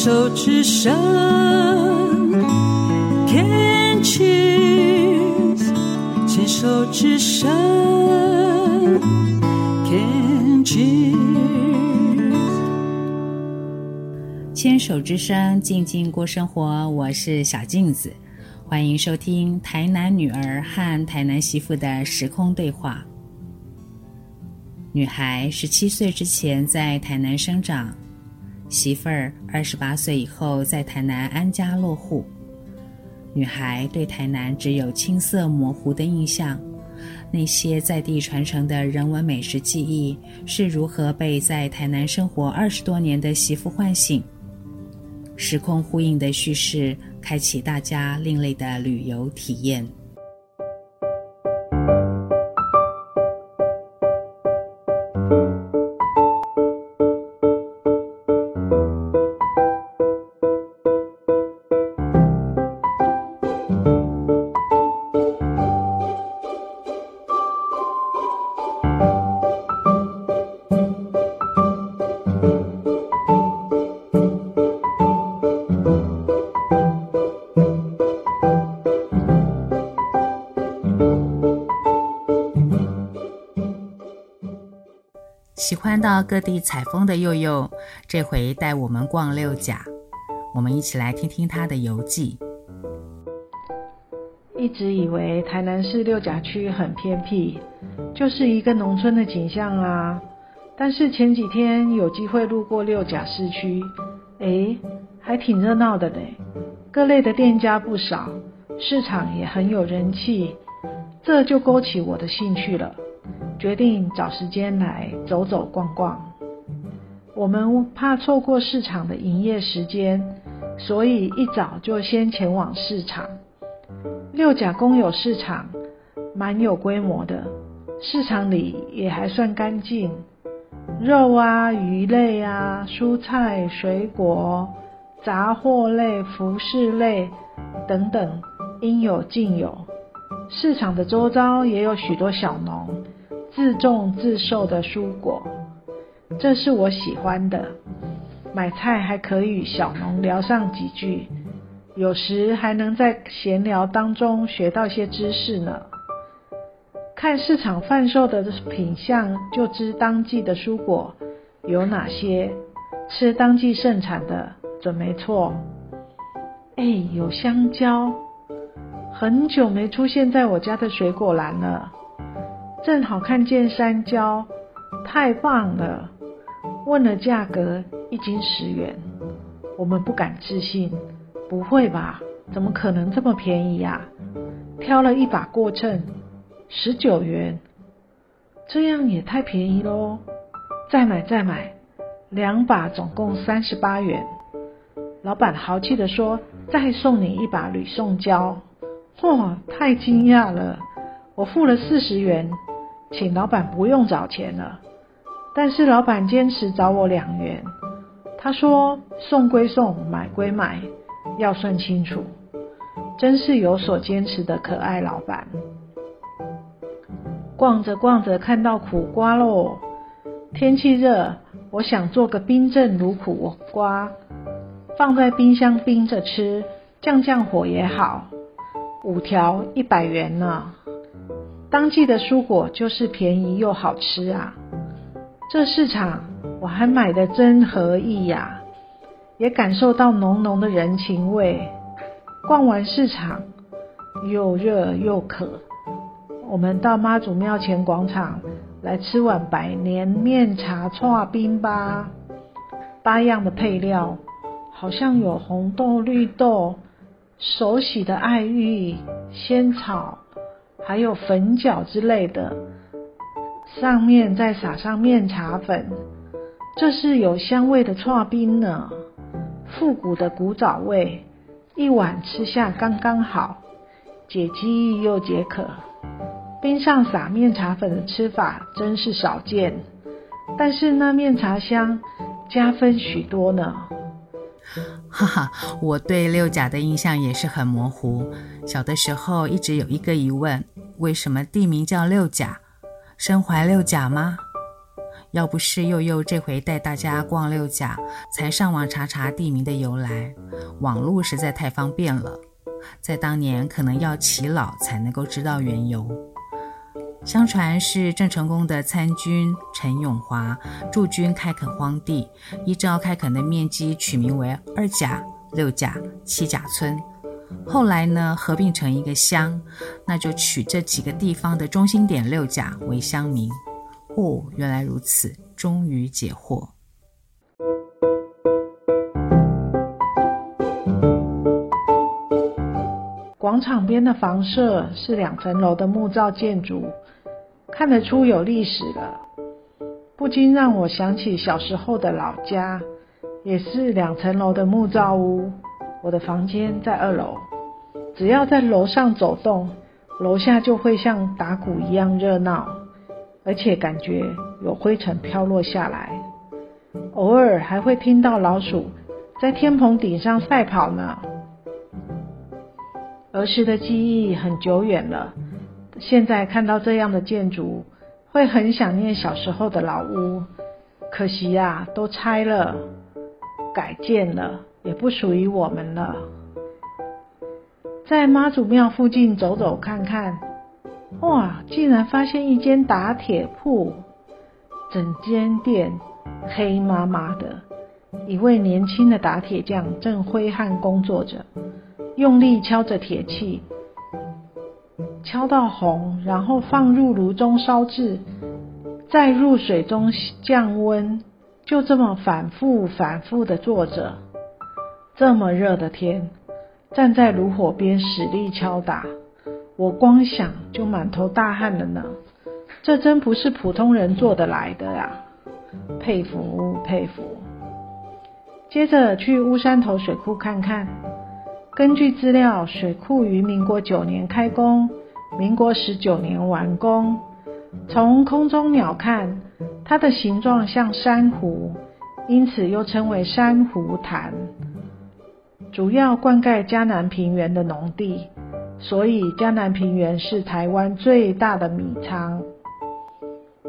手之声，Can cheers，牵手之声，Can cheers，牵手之声，静静过生活。我是小镜子，欢迎收听台南女儿和台南媳妇的时空对话。女孩十七岁之前在台南生长。媳妇儿二十八岁以后在台南安家落户，女孩对台南只有青涩模糊的印象。那些在地传承的人文美食记忆是如何被在台南生活二十多年的媳妇唤醒？时空呼应的叙事，开启大家另类的旅游体验。喜欢到各地采风的佑佑，这回带我们逛六甲。我们一起来听听他的游记。一直以为台南市六甲区很偏僻，就是一个农村的景象啊。但是前几天有机会路过六甲市区，诶，还挺热闹的嘞，各类的店家不少，市场也很有人气，这就勾起我的兴趣了。决定找时间来走走逛逛。我们怕错过市场的营业时间，所以一早就先前往市场。六甲公有市场蛮有规模的，市场里也还算干净，肉啊、鱼类啊、蔬菜、水果、杂货类、服饰类等等应有尽有。市场的周遭也有许多小农。自种自售的蔬果，这是我喜欢的。买菜还可以与小农聊上几句，有时还能在闲聊当中学到些知识呢。看市场贩售的品相，就知当季的蔬果有哪些，吃当季盛产的准没错。哎，有香蕉，很久没出现在我家的水果篮了。正好看见山椒，太棒了！问了价格，一斤十元。我们不敢置信，不会吧？怎么可能这么便宜呀？挑了一把过秤，十九元，这样也太便宜喽！再买再买，两把总共三十八元。老板豪气地说：“再送你一把吕宋椒。”嚯，太惊讶了！我付了四十元。请老板不用找钱了，但是老板坚持找我两元。他说：“送归送，买归买，要算清楚。”真是有所坚持的可爱老板。逛着逛着，看到苦瓜喽。天气热，我想做个冰镇卤苦瓜，放在冰箱冰着吃，降降火也好。五条一百元呢。当季的蔬果就是便宜又好吃啊！这市场我还买得真合意呀，也感受到浓浓的人情味。逛完市场，又热又渴，我们到妈祖庙前广场来吃碗百年面茶剉冰吧。八样的配料，好像有红豆、绿豆、手洗的艾玉、仙草。还有粉饺之类的，上面再撒上面茶粉，这是有香味的剉冰呢，复古的古早味，一碗吃下刚刚好，解饥又解渴。冰上撒面茶粉的吃法真是少见，但是那面茶香加分许多呢。哈哈，我对六甲的印象也是很模糊。小的时候一直有一个疑问：为什么地名叫六甲？身怀六甲吗？要不是祐祐这回带大家逛六甲，才上网查查地名的由来。网络实在太方便了，在当年可能要耆老才能够知道缘由。相传是郑成功的参军陈永华驻军开垦荒地，依照开垦的面积取名为二甲、六甲、七甲村。后来呢，合并成一个乡，那就取这几个地方的中心点六甲为乡名。哦，原来如此，终于解惑。广场边的房舍是两层楼的木造建筑。看得出有历史了，不禁让我想起小时候的老家，也是两层楼的木造屋。我的房间在二楼，只要在楼上走动，楼下就会像打鼓一样热闹，而且感觉有灰尘飘落下来，偶尔还会听到老鼠在天棚顶上赛跑呢。儿时的记忆很久远了。现在看到这样的建筑，会很想念小时候的老屋。可惜呀，都拆了，改建了，也不属于我们了。在妈祖庙附近走走看看，哇，竟然发现一间打铁铺，整间店黑麻麻的，一位年轻的打铁匠正挥汗工作着，用力敲着铁器。敲到红，然后放入炉中烧制，再入水中降温，就这么反复反复的做着。这么热的天，站在炉火边使力敲打，我光想就满头大汗了呢。这真不是普通人做得来的呀，佩服佩服。接着去乌山头水库看看，根据资料，水库于民国九年开工。民国十九年完工。从空中鸟看，它的形状像珊瑚，因此又称为珊瑚潭。主要灌溉嘉南平原的农地，所以嘉南平原是台湾最大的米仓。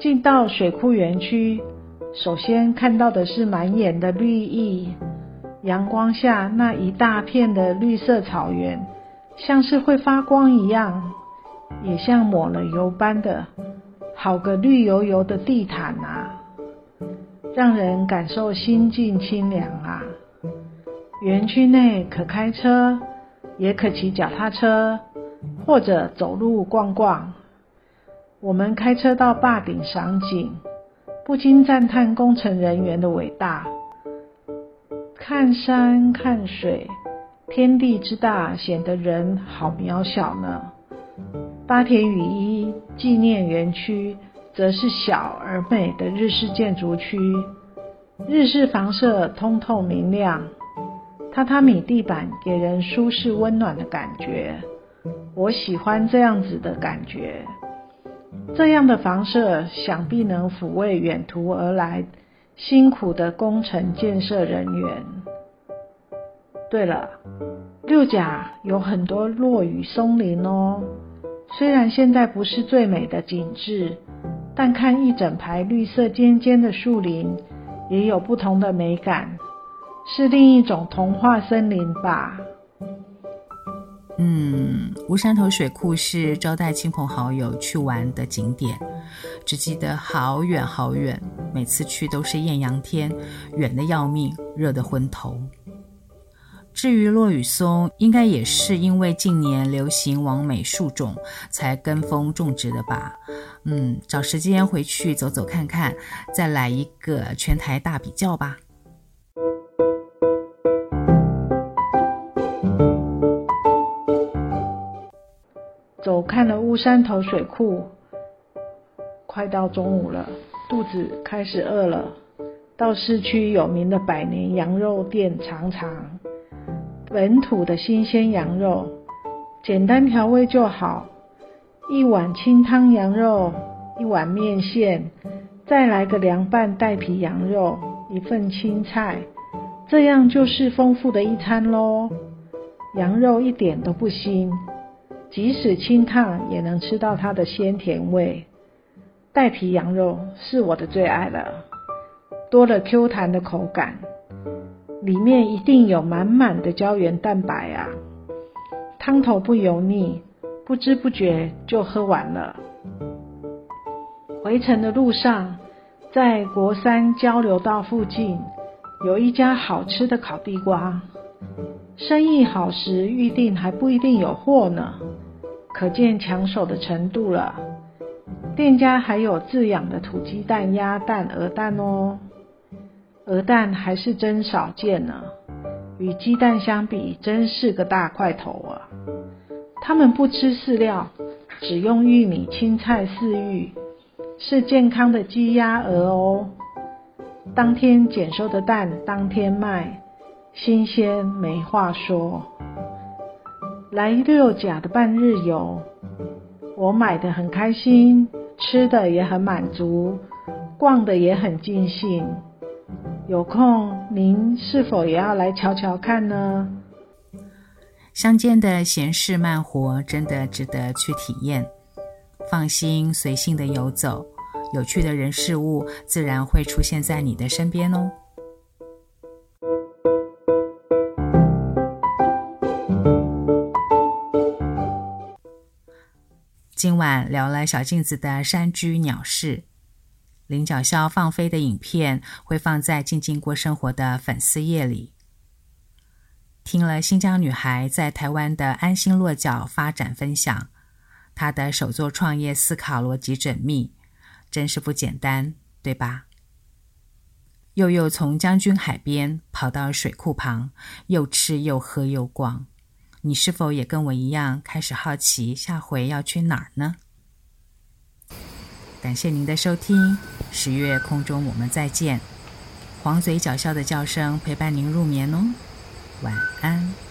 进到水库园区，首先看到的是满眼的绿意，阳光下那一大片的绿色草原，像是会发光一样。也像抹了油般的，好个绿油油的地毯啊，让人感受心境清凉啊。园区内可开车，也可骑脚踏车，或者走路逛逛。我们开车到坝顶赏景，不禁赞叹工程人员的伟大。看山看水，天地之大，显得人好渺小呢。八田雨衣纪念园区则是小而美的日式建筑区，日式房舍通透明亮，榻榻米地板给人舒适温暖的感觉。我喜欢这样子的感觉，这样的房舍想必能抚慰远途而来辛苦的工程建设人员。对了，六甲有很多落雨松林哦。虽然现在不是最美的景致，但看一整排绿色尖尖的树林，也有不同的美感，是另一种童话森林吧。嗯，乌山头水库是招待亲朋好友去玩的景点，只记得好远好远，每次去都是艳阳天，远的要命，热得昏头。至于落羽松，应该也是因为近年流行往美树种，才跟风种植的吧。嗯，找时间回去走走看看，再来一个全台大比较吧。走看了乌山头水库，快到中午了，肚子开始饿了。到市区有名的百年羊肉店尝尝。本土的新鲜羊肉，简单调味就好。一碗清汤羊肉，一碗面线，再来个凉拌带皮羊肉，一份青菜，这样就是丰富的一餐喽。羊肉一点都不腥，即使清烫也能吃到它的鲜甜味。带皮羊肉是我的最爱了，多了 Q 弹的口感，里面一定有满满的胶原蛋白啊！汤头不油腻，不知不觉就喝完了。回程的路上，在国三交流道附近有一家好吃的烤地瓜，生意好时预订还不一定有货呢，可见抢手的程度了。店家还有自养的土鸡蛋、鸭蛋、鹅蛋哦，鹅蛋还是真少见呢，与鸡蛋相比，真是个大块头啊。他们不吃饲料，只用玉米、青菜饲育，是健康的鸡鸭鹅哦。当天捡收的蛋当天卖，新鲜没话说。来六甲的半日游，我买得很开心。吃的也很满足，逛的也很尽兴。有空您是否也要来瞧瞧看呢？乡间的闲适慢活真的值得去体验。放心随性的游走，有趣的人事物自然会出现在你的身边哦。今晚聊了小镜子的山居鸟事，领角鸮放飞的影片会放在静静过生活的粉丝页里。听了新疆女孩在台湾的安心落脚发展分享，她的首作创业思考逻辑缜密，真是不简单，对吧？又又从将军海边跑到水库旁，又吃又喝又逛。你是否也跟我一样开始好奇下回要去哪儿呢？感谢您的收听，十月空中我们再见。黄嘴角笑的叫声陪伴您入眠哦，晚安。